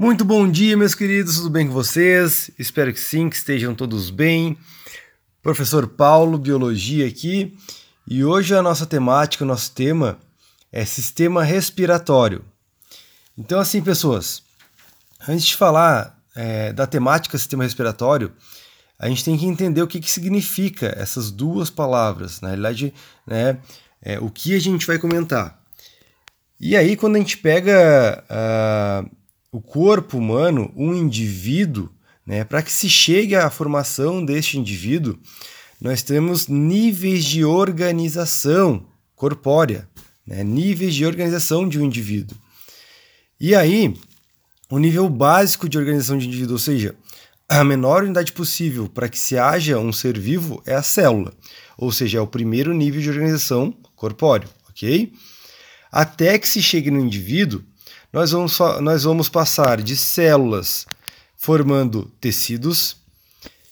Muito bom dia, meus queridos, tudo bem com vocês? Espero que sim, que estejam todos bem. Professor Paulo, Biologia aqui, e hoje a nossa temática, o nosso tema é sistema respiratório. Então, assim, pessoas, antes de falar é, da temática sistema respiratório, a gente tem que entender o que, que significa essas duas palavras. Na realidade, né, é, o que a gente vai comentar. E aí, quando a gente pega. Uh, o corpo humano, um indivíduo, né, para que se chegue à formação deste indivíduo, nós temos níveis de organização corpórea, né, níveis de organização de um indivíduo. E aí, o nível básico de organização de indivíduo, ou seja, a menor unidade possível para que se haja um ser vivo é a célula, ou seja, é o primeiro nível de organização corpóreo, ok? Até que se chegue no indivíduo, nós vamos, nós vamos passar de células formando tecidos,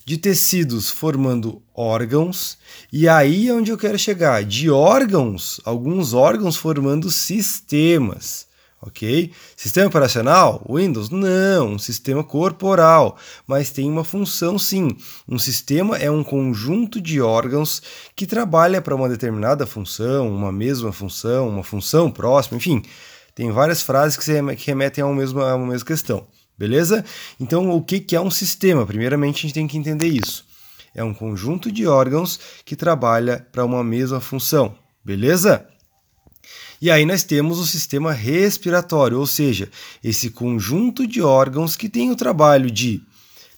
de tecidos formando órgãos, e aí é onde eu quero chegar, de órgãos, alguns órgãos formando sistemas, ok? Sistema operacional? Windows? Não, um sistema corporal, mas tem uma função sim. Um sistema é um conjunto de órgãos que trabalha para uma determinada função, uma mesma função, uma função próxima, enfim tem várias frases que remetem a uma mesma, a uma mesma questão, beleza? Então, o que é um sistema? Primeiramente, a gente tem que entender isso. É um conjunto de órgãos que trabalha para uma mesma função, beleza? E aí nós temos o sistema respiratório, ou seja, esse conjunto de órgãos que tem o trabalho de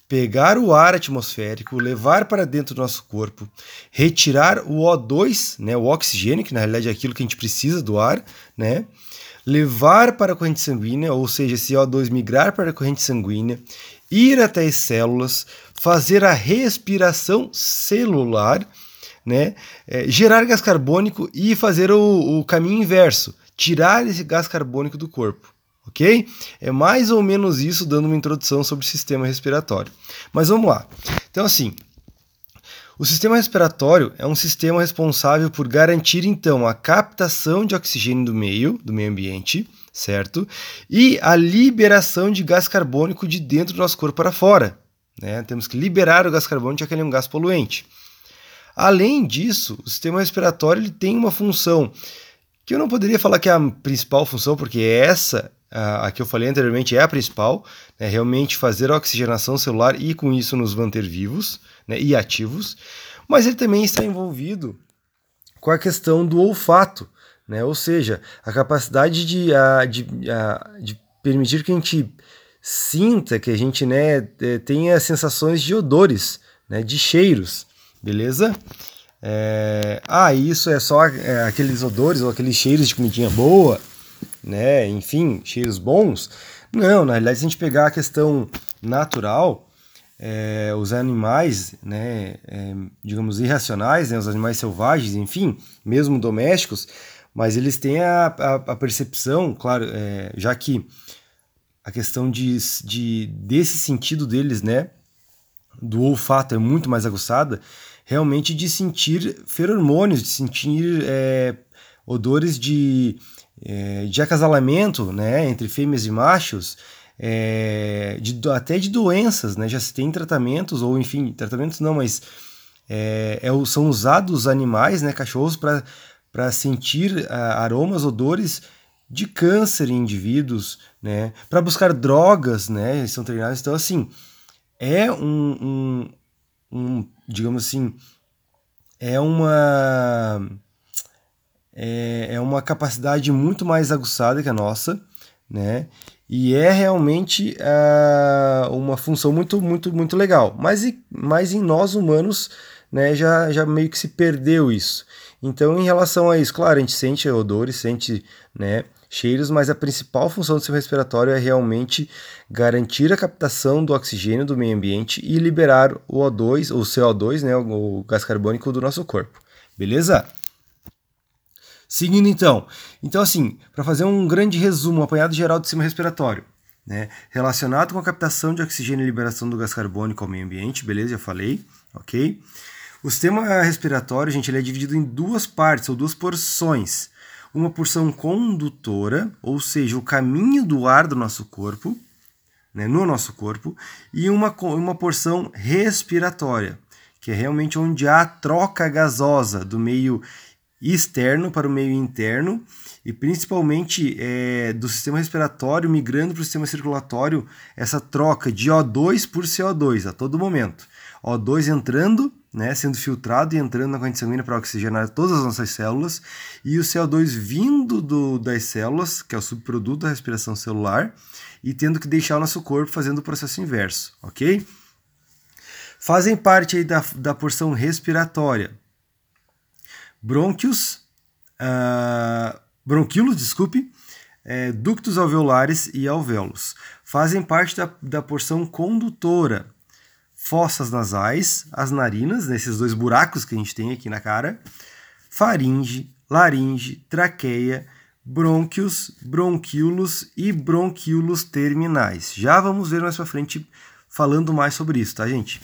pegar o ar atmosférico, levar para dentro do nosso corpo, retirar o O2, né, o oxigênio, que na realidade é aquilo que a gente precisa do ar, né, levar para a corrente sanguínea, ou seja, esse O2 migrar para a corrente sanguínea, ir até as células, fazer a respiração celular, né? É, gerar gás carbônico e fazer o, o caminho inverso, tirar esse gás carbônico do corpo ok? É mais ou menos isso, dando uma introdução sobre o sistema respiratório. Mas vamos lá. Então, assim, o sistema respiratório é um sistema responsável por garantir então a captação de oxigênio do meio, do meio ambiente, certo? E a liberação de gás carbônico de dentro do nosso corpo para fora. Né? Temos que liberar o gás carbônico, já que ele é um gás poluente. Além disso, o sistema respiratório ele tem uma função que eu não poderia falar que é a principal função, porque essa a que eu falei anteriormente é a principal, né, realmente fazer a oxigenação celular e com isso nos manter vivos né, e ativos, mas ele também está envolvido com a questão do olfato, né, ou seja, a capacidade de, a, de, a, de permitir que a gente sinta, que a gente né, tenha sensações de odores, né, de cheiros, beleza? É, ah, isso é só é, aqueles odores ou aqueles cheiros de comidinha boa, né? Enfim, cheiros bons. Não, na realidade, se a gente pegar a questão natural, é, os animais, né, é, digamos, irracionais, né, os animais selvagens, enfim, mesmo domésticos, mas eles têm a, a, a percepção, claro, é, já que a questão de, de, desse sentido deles, né, do olfato é muito mais aguçada, realmente de sentir feromônios, de sentir é, odores de é, de acasalamento né, entre fêmeas e machos, é, de, até de doenças, né? Já se tem tratamentos, ou enfim, tratamentos não, mas é, é, são usados animais, né, cachorros, para sentir a, aromas, odores de câncer em indivíduos, né, para buscar drogas, né, eles são treinados. Então, assim, é um, um, um digamos assim, é uma é, é uma capacidade muito mais aguçada que a nossa, né? E é realmente uh, uma função muito, muito, muito legal. Mas, mas em nós humanos, né, já, já meio que se perdeu isso. Então, em relação a isso, claro, a gente sente odores, sente né, cheiros, mas a principal função do sistema respiratório é realmente garantir a captação do oxigênio do meio ambiente e liberar o O2, o CO2, né, o gás carbônico do nosso corpo. Beleza? Seguindo então. Então, assim, para fazer um grande resumo, um apanhado geral do sistema respiratório. Né? Relacionado com a captação de oxigênio e liberação do gás carbônico ao meio ambiente, beleza? Já falei, ok? O sistema respiratório, gente, ele é dividido em duas partes, ou duas porções. Uma porção condutora, ou seja, o caminho do ar do nosso corpo, né, no nosso corpo, e uma, uma porção respiratória, que é realmente onde há troca gasosa do meio externo para o meio interno e principalmente é, do sistema respiratório migrando para o sistema circulatório essa troca de O2 por CO2 a todo momento. O2 entrando, né, sendo filtrado e entrando na corrente sanguínea para oxigenar todas as nossas células, e o CO2 vindo do, das células, que é o subproduto da respiração celular, e tendo que deixar o nosso corpo fazendo o processo inverso, ok? Fazem parte aí da, da porção respiratória brônquios, uh, bronquíolos, desculpe, é, ductos alveolares e alvéolos. Fazem parte da, da porção condutora, fossas nasais, as narinas, nesses dois buracos que a gente tem aqui na cara, faringe, laringe, traqueia, brônquios, bronquíolos e bronquíolos terminais. Já vamos ver mais para frente falando mais sobre isso, tá, gente?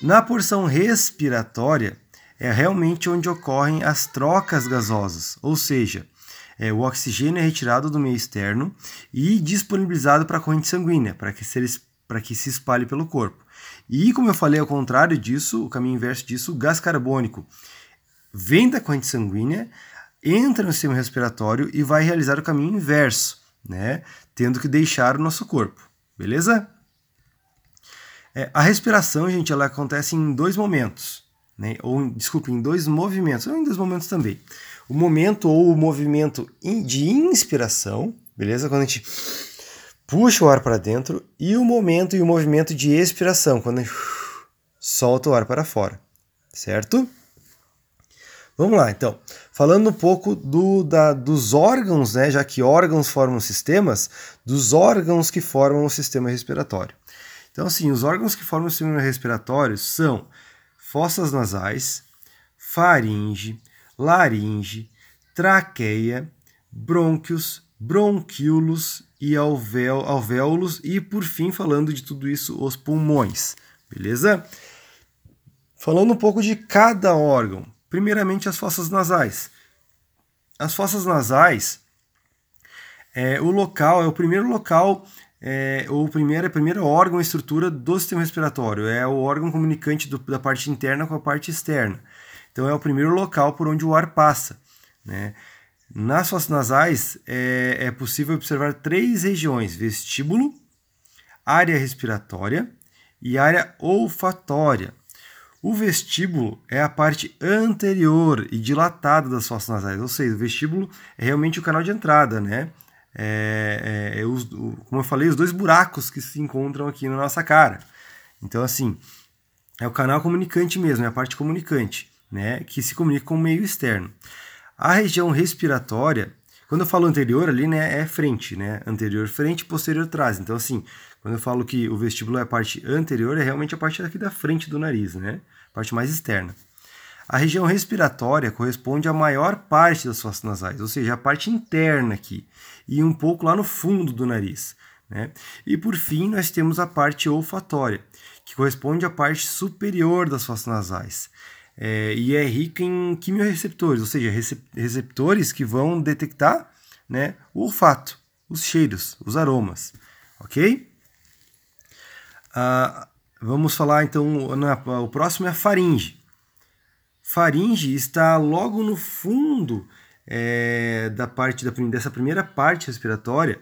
Na porção respiratória, é realmente onde ocorrem as trocas gasosas, ou seja, é, o oxigênio é retirado do meio externo e disponibilizado para a corrente sanguínea, para que, que se espalhe pelo corpo. E, como eu falei, ao contrário disso, o caminho inverso disso, o gás carbônico vem da corrente sanguínea, entra no sistema respiratório e vai realizar o caminho inverso, né? tendo que deixar o nosso corpo. Beleza? É, a respiração, gente, ela acontece em dois momentos né? ou desculpe, em dois movimentos, ou em dois momentos também. O momento ou o movimento de inspiração, beleza? Quando a gente puxa o ar para dentro, e o momento e o movimento de expiração, quando a gente solta o ar para fora, certo? Vamos lá, então. Falando um pouco do, da, dos órgãos, né, já que órgãos formam sistemas, dos órgãos que formam o sistema respiratório. Então, assim, os órgãos que formam o sistema respiratório são fossas nasais, faringe, laringe, traqueia, brônquios, bronquíolos e alvéolos e por fim falando de tudo isso os pulmões, beleza? Falando um pouco de cada órgão, primeiramente as fossas nasais. As fossas nasais é o local, é o primeiro local é o primeiro, a primeira órgão e estrutura do sistema respiratório. É o órgão comunicante do, da parte interna com a parte externa. Então é o primeiro local por onde o ar passa. Né? Nas fossas nasais é, é possível observar três regiões: vestíbulo, área respiratória e área olfatória. O vestíbulo é a parte anterior e dilatada das fossas nasais, ou seja, o vestíbulo é realmente o canal de entrada, né? É, é, é os, o, como eu falei, os dois buracos que se encontram aqui na nossa cara. Então, assim, é o canal comunicante mesmo, é a parte comunicante, né, que se comunica com o meio externo. A região respiratória, quando eu falo anterior ali, né, é frente, né, anterior frente, posterior trás. Então, assim, quando eu falo que o vestíbulo é a parte anterior, é realmente a parte aqui da frente do nariz, né, a parte mais externa. A região respiratória corresponde à maior parte das fossas nasais, ou seja, a parte interna aqui, e um pouco lá no fundo do nariz. Né? E por fim, nós temos a parte olfatória, que corresponde à parte superior das fossas nasais. É, e é rica em quimiorreceptores, ou seja, receptores que vão detectar né, o olfato, os cheiros, os aromas. Ok? Ah, vamos falar então, na, o próximo é a faringe. Faringe está logo no fundo é, da parte da, dessa primeira parte respiratória,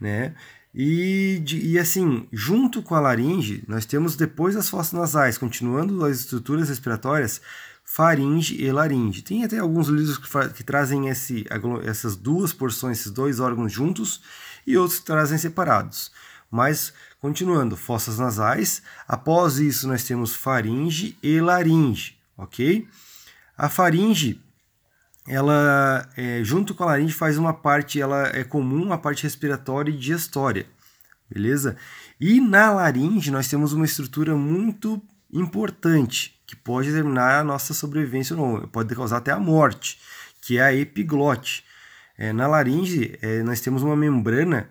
né? E, de, e assim, junto com a laringe, nós temos depois as fossas nasais, continuando as estruturas respiratórias, faringe e laringe. Tem até alguns livros que, que trazem esse, essas duas porções, esses dois órgãos juntos, e outros que trazem separados. Mas, continuando, fossas nasais, após isso nós temos faringe e laringe, ok? A faringe ela é, junto com a laringe faz uma parte, ela é comum a parte respiratória e digestória, beleza? E na laringe nós temos uma estrutura muito importante que pode determinar a nossa sobrevivência ou não, pode causar até a morte, que é a epiglote. É, na laringe é, nós temos uma membrana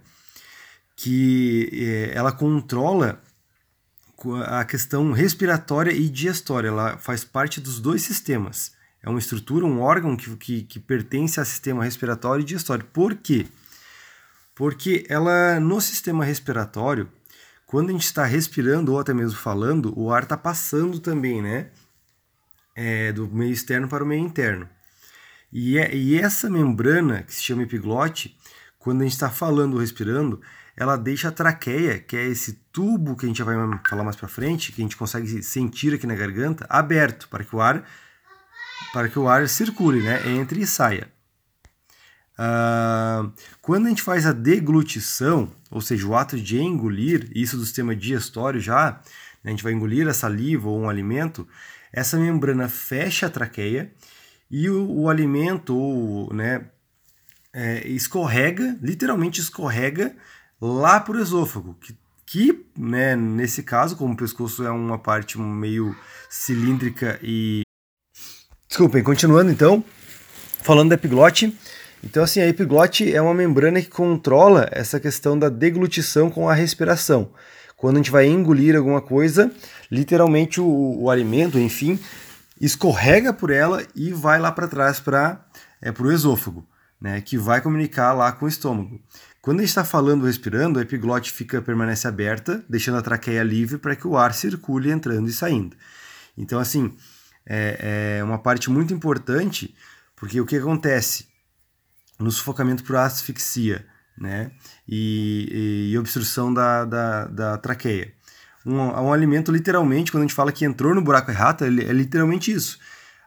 que é, ela controla a questão respiratória e digestória, ela faz parte dos dois sistemas é uma estrutura, um órgão que, que, que pertence ao sistema respiratório e digestório. Por quê? Porque ela, no sistema respiratório, quando a gente está respirando ou até mesmo falando, o ar está passando também, né? É, do meio externo para o meio interno. E, é, e essa membrana, que se chama epiglote, quando a gente está falando ou respirando, ela deixa a traqueia, que é esse tubo que a gente vai falar mais para frente, que a gente consegue sentir aqui na garganta, aberto para que o ar para que o ar circule, né? Entre e saia. Uh, quando a gente faz a deglutição, ou seja, o ato de engolir, isso do sistema digestório já, né, a gente vai engolir a saliva ou um alimento, essa membrana fecha a traqueia e o, o alimento ou, né, é, escorrega, literalmente escorrega lá para o esôfago, que, que né, nesse caso, como o pescoço é uma parte meio cilíndrica e. Desculpem, continuando então, falando da epiglote. Então, assim, a epiglote é uma membrana que controla essa questão da deglutição com a respiração. Quando a gente vai engolir alguma coisa, literalmente o, o alimento, enfim, escorrega por ela e vai lá para trás para é, o esôfago, né, que vai comunicar lá com o estômago. Quando a gente está falando respirando, a epiglote fica permanece aberta, deixando a traqueia livre para que o ar circule entrando e saindo. Então, assim, é, é uma parte muito importante, porque o que acontece? no sufocamento por asfixia né? e, e obstrução da, da, da traqueia. Um, um, alimento, literalmente, quando a gente fala que entrou no buraco errado, é, é literalmente isso.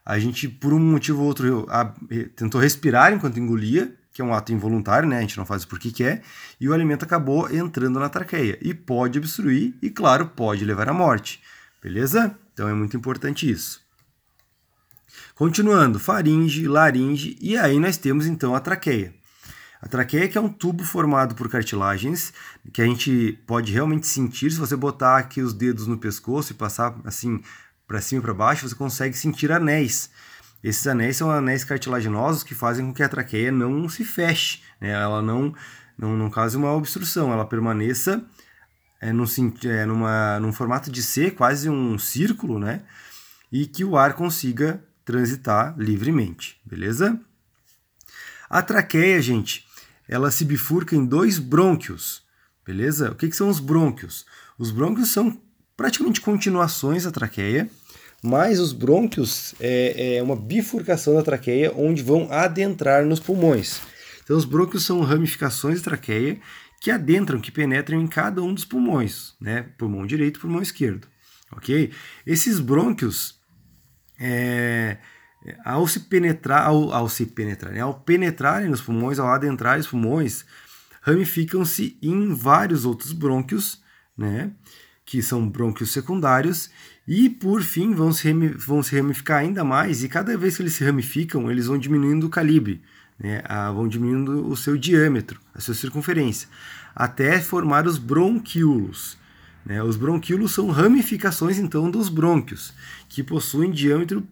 A gente, por um motivo ou outro, tentou respirar enquanto engolia, que é um ato involuntário, né? A gente não faz porque quer, e o alimento acabou entrando na traqueia. E pode obstruir, e claro, pode levar à morte. Beleza? Então é muito importante isso. Continuando, faringe, laringe e aí nós temos então a traqueia. A traqueia que é um tubo formado por cartilagens que a gente pode realmente sentir se você botar aqui os dedos no pescoço e passar assim para cima e para baixo, você consegue sentir anéis. Esses anéis são anéis cartilaginosos que fazem com que a traqueia não se feche, né? ela não, não, não cause uma obstrução, ela permaneça é, num, é, numa, num formato de C, quase um círculo, né? e que o ar consiga transitar livremente, beleza? A traqueia, gente, ela se bifurca em dois brônquios, beleza? O que, que são os brônquios? Os brônquios são praticamente continuações da traqueia, mas os brônquios é, é uma bifurcação da traqueia onde vão adentrar nos pulmões. Então, os brônquios são ramificações da traqueia que adentram, que penetram em cada um dos pulmões, né? Pulmão direito pulmão esquerdo, ok? Esses brônquios, é, ao se penetrar, ao, ao se penetrar, né? ao penetrarem nos pulmões, ao adentrarem os pulmões, ramificam-se em vários outros brônquios, né? que são brônquios secundários, e por fim vão se, vão se ramificar ainda mais, e cada vez que eles se ramificam, eles vão diminuindo o calibre, né? ah, vão diminuindo o seu diâmetro, a sua circunferência, até formar os bronquíolos. Né? Os bronquíolos são ramificações então dos brônquios, que possuem diâmetro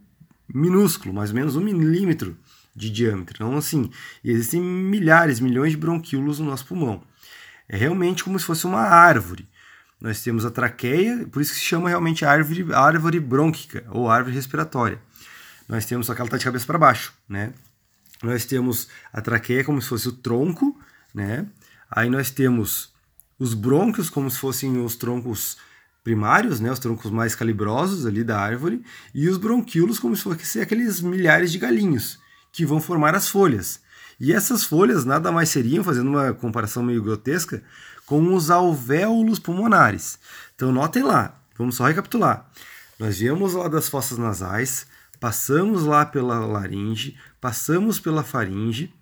minúsculo, mais ou menos um milímetro de diâmetro. Então, assim, existem milhares, milhões de bronquíolos no nosso pulmão. É realmente como se fosse uma árvore. Nós temos a traqueia, por isso que se chama realmente árvore, árvore brônquica ou árvore respiratória. Nós temos, só que está de cabeça para baixo, né? Nós temos a traqueia como se fosse o tronco, né? Aí nós temos os brônquios como se fossem os troncos primários, né, os troncos mais calibrosos ali da árvore, e os bronquíolos como se fossem aqueles milhares de galinhos que vão formar as folhas. E essas folhas nada mais seriam, fazendo uma comparação meio grotesca, com os alvéolos pulmonares. Então notem lá, vamos só recapitular. Nós viemos lá das fossas nasais, passamos lá pela laringe, passamos pela faringe,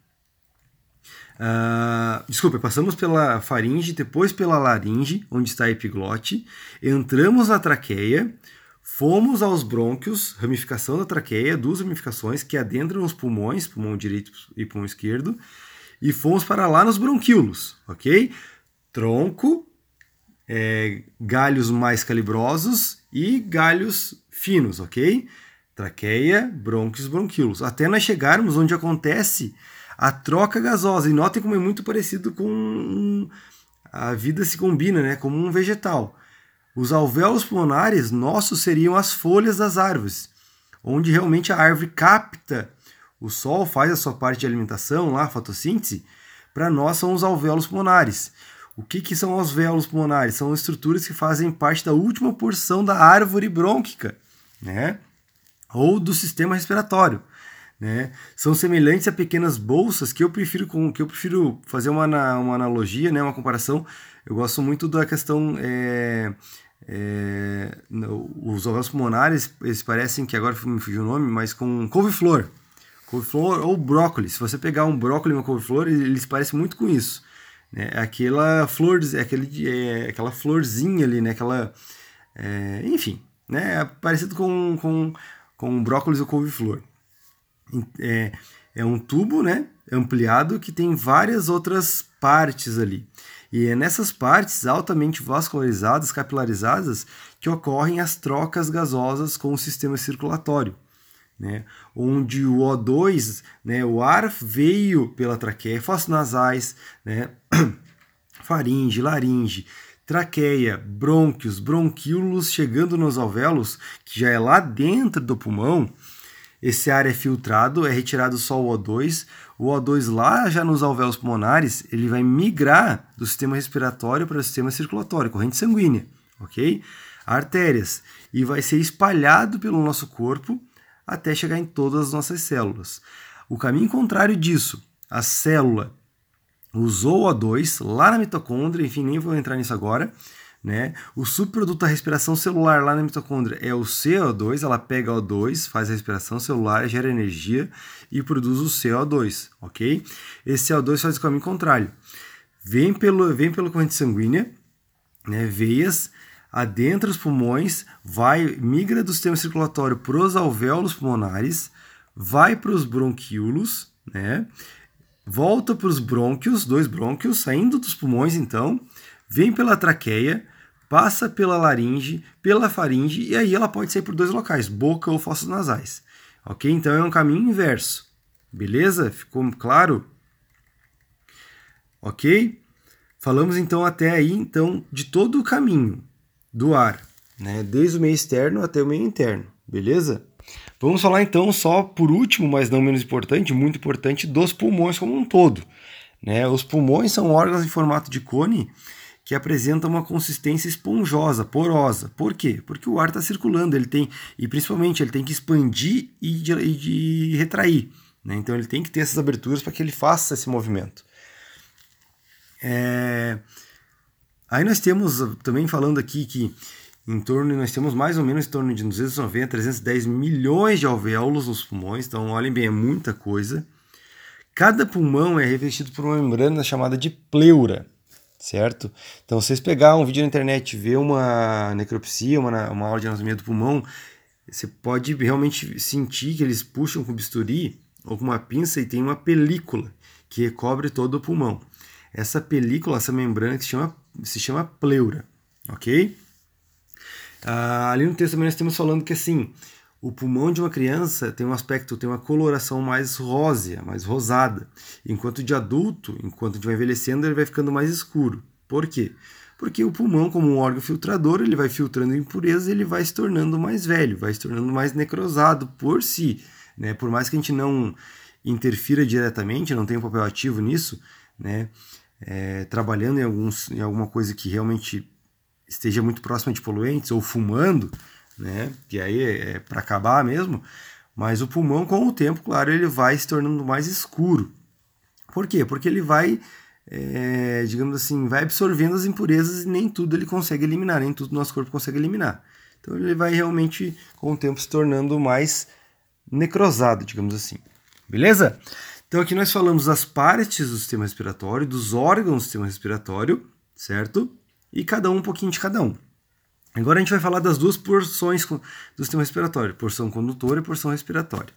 Uh, desculpa, passamos pela faringe, depois pela laringe, onde está a epiglote, entramos na traqueia, fomos aos brônquios, ramificação da traqueia, duas ramificações que adentram os pulmões, pulmão direito e pulmão esquerdo, e fomos para lá nos bronquíolos, ok? Tronco, é, galhos mais calibrosos e galhos finos, ok? Traqueia, brônquios, bronquíolos. Até nós chegarmos onde acontece a troca gasosa. E notem como é muito parecido com a vida se combina, né? Como um vegetal. Os alvéolos pulmonares nossos seriam as folhas das árvores, onde realmente a árvore capta o sol, faz a sua parte de alimentação lá, fotossíntese, para nós são os alvéolos pulmonares. O que, que são os alvéolos pulmonares? São estruturas que fazem parte da última porção da árvore brônquica, né? Ou do sistema respiratório. Né? São semelhantes a pequenas bolsas que eu prefiro com que eu prefiro fazer uma, uma analogia, né? uma comparação. Eu gosto muito da questão é, é, os alvéolos pulmonares, eles parecem que agora me fugiu o nome, mas com couve-flor. Couve-flor ou brócolis. Se você pegar um brócolis e uma couve-flor, eles parecem muito com isso. Né? É aquela flor, é aquele, é aquela florzinha ali, né? Aquela, é, enfim, né? É parecido com, com, com brócolis ou couve-flor. É, é um tubo, né? Ampliado que tem várias outras partes ali. E é nessas partes altamente vascularizadas, capilarizadas, que ocorrem as trocas gasosas com o sistema circulatório. Né, onde o O2, né, o ar veio pela traqueia, fossos nasais, né, faringe, laringe, traqueia, brônquios, bronquíolos chegando nos alvéolos, que já é lá dentro do pulmão, esse ar é filtrado, é retirado só o O2. O O2 lá já nos alvéolos pulmonares, ele vai migrar do sistema respiratório para o sistema circulatório, corrente sanguínea, ok? Artérias. E vai ser espalhado pelo nosso corpo até chegar em todas as nossas células. O caminho contrário disso, a célula usou o O2 lá na mitocôndria, enfim, nem vou entrar nisso agora, né? O subproduto da respiração celular lá na mitocôndria é o CO2, ela pega O2, faz a respiração celular, gera energia e produz o CO2, ok? Esse CO2 faz o caminho contrário. Vem pelo, vem pela corrente sanguínea, né? veias, adentra os pulmões, vai migra do sistema circulatório para os alvéolos pulmonares, vai para os bronquíolos, né? volta para os brônquios, dois brônquios, saindo dos pulmões então, vem pela traqueia, passa pela laringe, pela faringe e aí ela pode sair por dois locais, boca ou fossos nasais. Ok? Então é um caminho inverso. Beleza? Ficou claro? Ok? Falamos então até aí então de todo o caminho do ar, né? Desde o meio externo até o meio interno. Beleza? Vamos falar então só por último, mas não menos importante, muito importante, dos pulmões como um todo. Né? Os pulmões são órgãos em formato de cone que apresenta uma consistência esponjosa, porosa. Por quê? Porque o ar está circulando, ele tem e principalmente ele tem que expandir e de, e de retrair. Né? Então ele tem que ter essas aberturas para que ele faça esse movimento. É... Aí nós temos também falando aqui que em torno nós temos mais ou menos em torno de 290, 310 milhões de alvéolos nos pulmões. Então olhem bem, é muita coisa. Cada pulmão é revestido por uma membrana chamada de pleura certo? Então, vocês pegar um vídeo na internet e ver uma necropsia, uma, uma aula de anatomia do pulmão, você pode realmente sentir que eles puxam com bisturi ou com uma pinça e tem uma película que recobre todo o pulmão. Essa película, essa membrana se chama, se chama pleura, ok? Ah, ali no texto também nós estamos falando que assim, o pulmão de uma criança tem um aspecto, tem uma coloração mais rósea, mais rosada, enquanto de adulto, enquanto a gente vai envelhecendo, ele vai ficando mais escuro. Por quê? Porque o pulmão, como um órgão filtrador, ele vai filtrando impurezas e ele vai se tornando mais velho, vai se tornando mais necrosado por si. Né? Por mais que a gente não interfira diretamente, não tenha um papel ativo nisso, né? É, trabalhando em, alguns, em alguma coisa que realmente esteja muito próxima de poluentes ou fumando, né? Que aí é, é para acabar mesmo. Mas o pulmão, com o tempo, claro, ele vai se tornando mais escuro. Por quê? Porque ele vai, é, digamos assim, vai absorvendo as impurezas e nem tudo ele consegue eliminar, nem tudo nosso corpo consegue eliminar. Então ele vai realmente, com o tempo, se tornando mais necrosado, digamos assim. Beleza? Então aqui nós falamos das partes do sistema respiratório, dos órgãos do sistema respiratório, certo? E cada um um pouquinho de cada um. Agora a gente vai falar das duas porções do sistema respiratório, porção condutora e porção respiratória.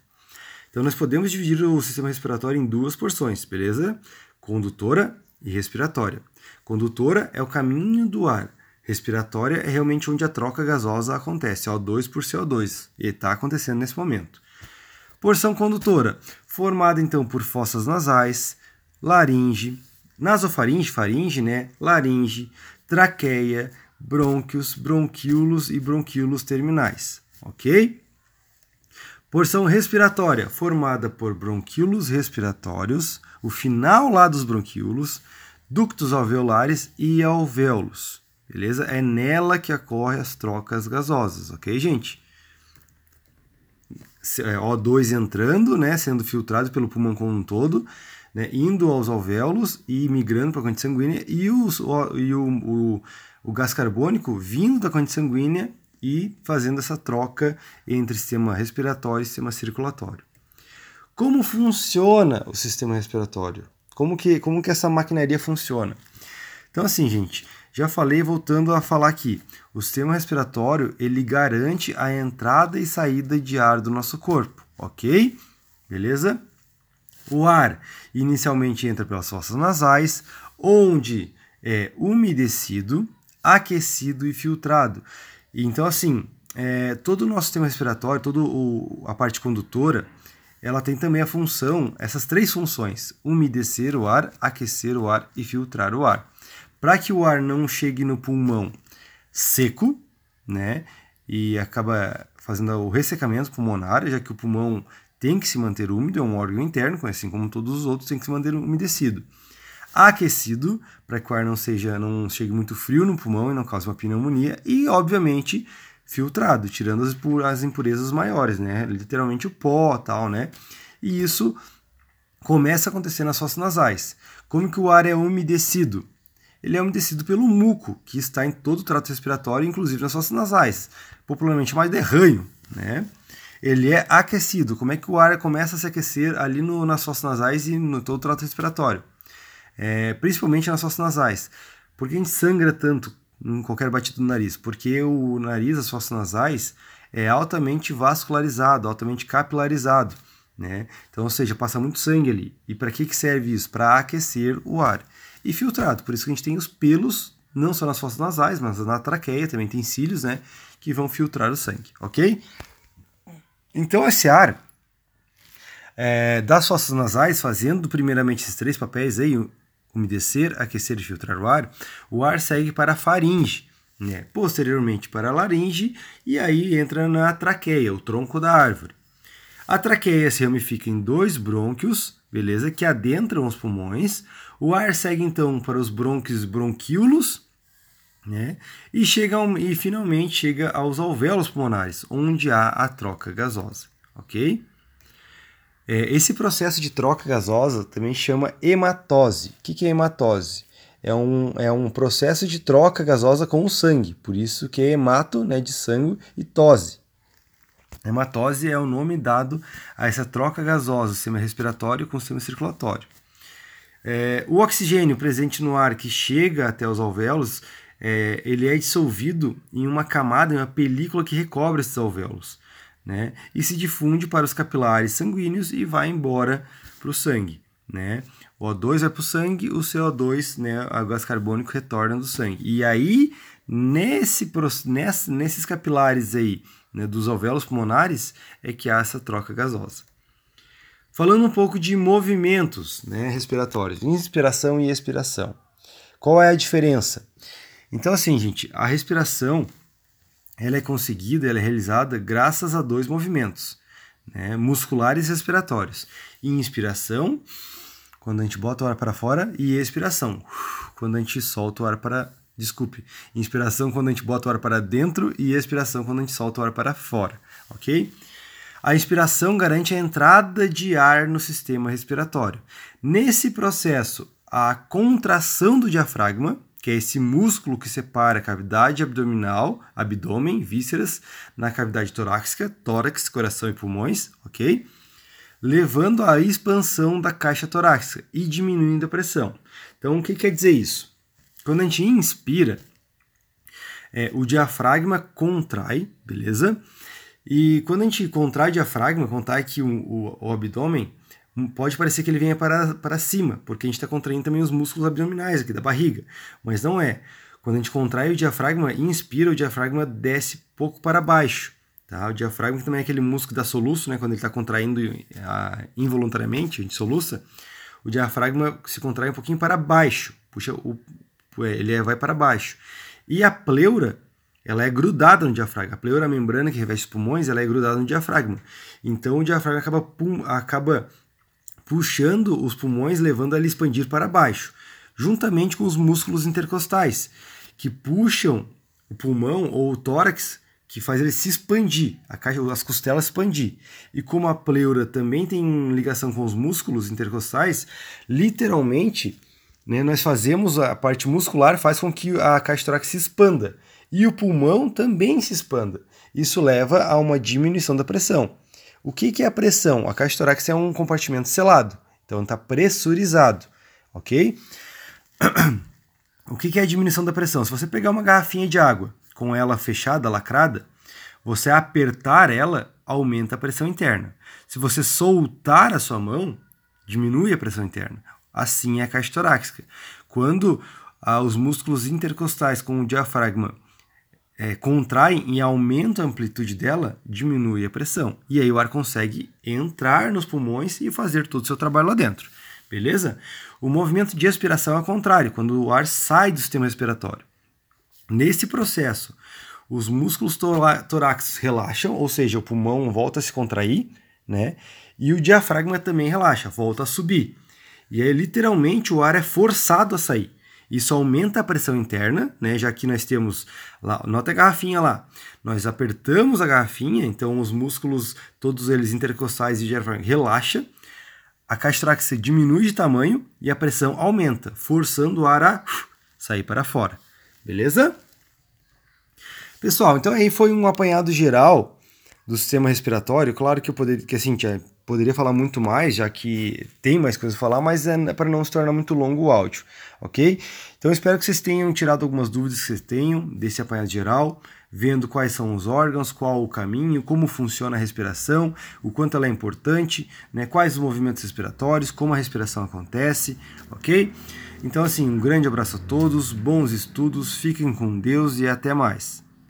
Então nós podemos dividir o sistema respiratório em duas porções, beleza? Condutora e respiratória. Condutora é o caminho do ar. Respiratória é realmente onde a troca gasosa acontece, O2 por CO2, e está acontecendo nesse momento. Porção condutora, formada então por fossas nasais, laringe, nasofaringe, faringe, né? Laringe, traqueia, brônquios, bronquíolos e bronquíolos terminais, ok? Porção respiratória, formada por bronquíolos respiratórios, o final lá dos bronquíolos, ductos alveolares e alvéolos. Beleza? É nela que ocorrem as trocas gasosas, ok, gente? É, O2 entrando, né, sendo filtrado pelo pulmão como um todo, né, indo aos alvéolos e migrando para a corrente sanguínea, e, os, o, e o, o, o gás carbônico vindo da corrente sanguínea e fazendo essa troca entre sistema respiratório e sistema circulatório. Como funciona o sistema respiratório? Como que, como que essa maquinaria funciona? Então, assim, gente, já falei, voltando a falar aqui, o sistema respiratório ele garante a entrada e saída de ar do nosso corpo, ok? Beleza? O ar inicialmente entra pelas fossas nasais, onde é umedecido, aquecido e filtrado. Então, assim, é, todo o nosso sistema respiratório, toda a parte condutora, ela tem também a função, essas três funções: umedecer o ar, aquecer o ar e filtrar o ar para que o ar não chegue no pulmão seco, né? E acaba fazendo o ressecamento pulmonar, já que o pulmão tem que se manter úmido, é um órgão interno, assim como todos os outros, tem que se manter umedecido. Aquecido, para que o ar não seja, não chegue muito frio no pulmão e não cause uma pneumonia, e obviamente filtrado, tirando as, as impurezas maiores, né? Literalmente o pó, tal, né? E isso começa a acontecer nas fossas nasais. Como que o ar é umedecido? ele é umedecido pelo muco, que está em todo o trato respiratório, inclusive nas fossas nasais, popularmente mais de ranho, né? Ele é aquecido. Como é que o ar começa a se aquecer ali no, nas fossas nasais e no todo o trato respiratório? É, principalmente nas fossas nasais. Por que a gente sangra tanto em qualquer batida do nariz? Porque o nariz, as fossas nasais, é altamente vascularizado, altamente capilarizado. Né? Então, ou seja, passa muito sangue ali. E para que, que serve isso? Para aquecer o ar e filtrado. Por isso que a gente tem os pelos, não só nas fossas nasais, mas na traqueia também tem cílios, né? Que vão filtrar o sangue, ok? Então esse ar é, das fossas nasais, fazendo primeiramente esses três papéis aí, umedecer, aquecer e filtrar o ar, o ar segue para a faringe, né? posteriormente para a laringe e aí entra na traqueia, o tronco da árvore. A traqueia se ramifica em dois brônquios, beleza? Que adentram os pulmões. O ar segue então para os brônquios bronquíolos, né? E chega e finalmente chega aos alvéolos pulmonares, onde há a troca gasosa, ok? É, esse processo de troca gasosa também chama hematose. O que, que é hematose? É um, é um processo de troca gasosa com o sangue, por isso que é hemato, né, de sangue, e tose, Hematose é o nome dado a essa troca gasosa, sistema respiratório com o sistema circulatório. É, o oxigênio presente no ar que chega até os alvéolos, é, ele é dissolvido em uma camada, em uma película que recobre esses alvéolos, né? E se difunde para os capilares sanguíneos e vai embora para o sangue, né? O O2 vai para o sangue, o CO2, né, o gás carbônico retorna do sangue. E aí, nesse, nesse, nesses capilares aí, né, dos alvéolos pulmonares é que há essa troca gasosa. Falando um pouco de movimentos né, respiratórios, inspiração e expiração. Qual é a diferença? Então, assim, gente, a respiração ela é conseguida, ela é realizada graças a dois movimentos, né, musculares e respiratórios. Inspiração, quando a gente bota o ar para fora, e expiração, quando a gente solta o ar para Desculpe, inspiração quando a gente bota o ar para dentro e expiração quando a gente solta o ar para fora, ok? A inspiração garante a entrada de ar no sistema respiratório. Nesse processo, a contração do diafragma, que é esse músculo que separa a cavidade abdominal, abdômen, vísceras, na cavidade torácica, tórax, coração e pulmões, ok? Levando à expansão da caixa torácica e diminuindo a pressão. Então, o que quer dizer isso? Quando a gente inspira, é, o diafragma contrai, beleza? E quando a gente contrai o diafragma, contrai aqui o, o, o abdômen, pode parecer que ele venha para, para cima, porque a gente está contraindo também os músculos abdominais aqui da barriga, mas não é. Quando a gente contrai o diafragma inspira, o diafragma desce pouco para baixo. Tá? O diafragma também é aquele músculo da soluço, né? quando ele está contraindo a, involuntariamente, a gente soluça, o diafragma se contrai um pouquinho para baixo, puxa o, é, ele é, vai para baixo. E a pleura, ela é grudada no diafragma. A pleura, a membrana que reveste os pulmões, ela é grudada no diafragma. Então o diafragma acaba, pum, acaba puxando os pulmões, levando a expandir para baixo, juntamente com os músculos intercostais, que puxam o pulmão ou o tórax, que faz ele se expandir, caixa, as costelas expandir. E como a pleura também tem ligação com os músculos intercostais, literalmente, né, nós fazemos a parte muscular faz com que a caixa torácica se expanda e o pulmão também se expanda. Isso leva a uma diminuição da pressão. O que, que é a pressão? A caixa torácica é um compartimento selado, então está pressurizado, ok? O que, que é a diminuição da pressão? Se você pegar uma garrafinha de água com ela fechada, lacrada, você apertar ela aumenta a pressão interna. Se você soltar a sua mão, diminui a pressão interna. Assim é a caixa torácica. Quando ah, os músculos intercostais com o diafragma é, e aumentam a amplitude dela, diminui a pressão. E aí o ar consegue entrar nos pulmões e fazer todo o seu trabalho lá dentro. Beleza? O movimento de expiração é o contrário, quando o ar sai do sistema respiratório. Nesse processo, os músculos torácicos relaxam, ou seja, o pulmão volta a se contrair, né? E o diafragma também relaxa, volta a subir. E aí, literalmente, o ar é forçado a sair. Isso aumenta a pressão interna, né? Já que nós temos lá, nota a garrafinha lá. Nós apertamos a garrafinha, então os músculos, todos eles intercostais e diafragma, relaxa. A caixa torácica diminui de tamanho e a pressão aumenta, forçando o ar a sair para fora. Beleza? Pessoal, então aí foi um apanhado geral do sistema respiratório. Claro que eu poderia, que assim, poderia falar muito mais, já que tem mais coisas a falar, mas é para não se tornar muito longo o áudio, ok? Então espero que vocês tenham tirado algumas dúvidas que vocês tenham desse apanhado geral, vendo quais são os órgãos, qual o caminho, como funciona a respiração, o quanto ela é importante, né, quais os movimentos respiratórios, como a respiração acontece, ok? Então assim, um grande abraço a todos, bons estudos, fiquem com Deus e até mais.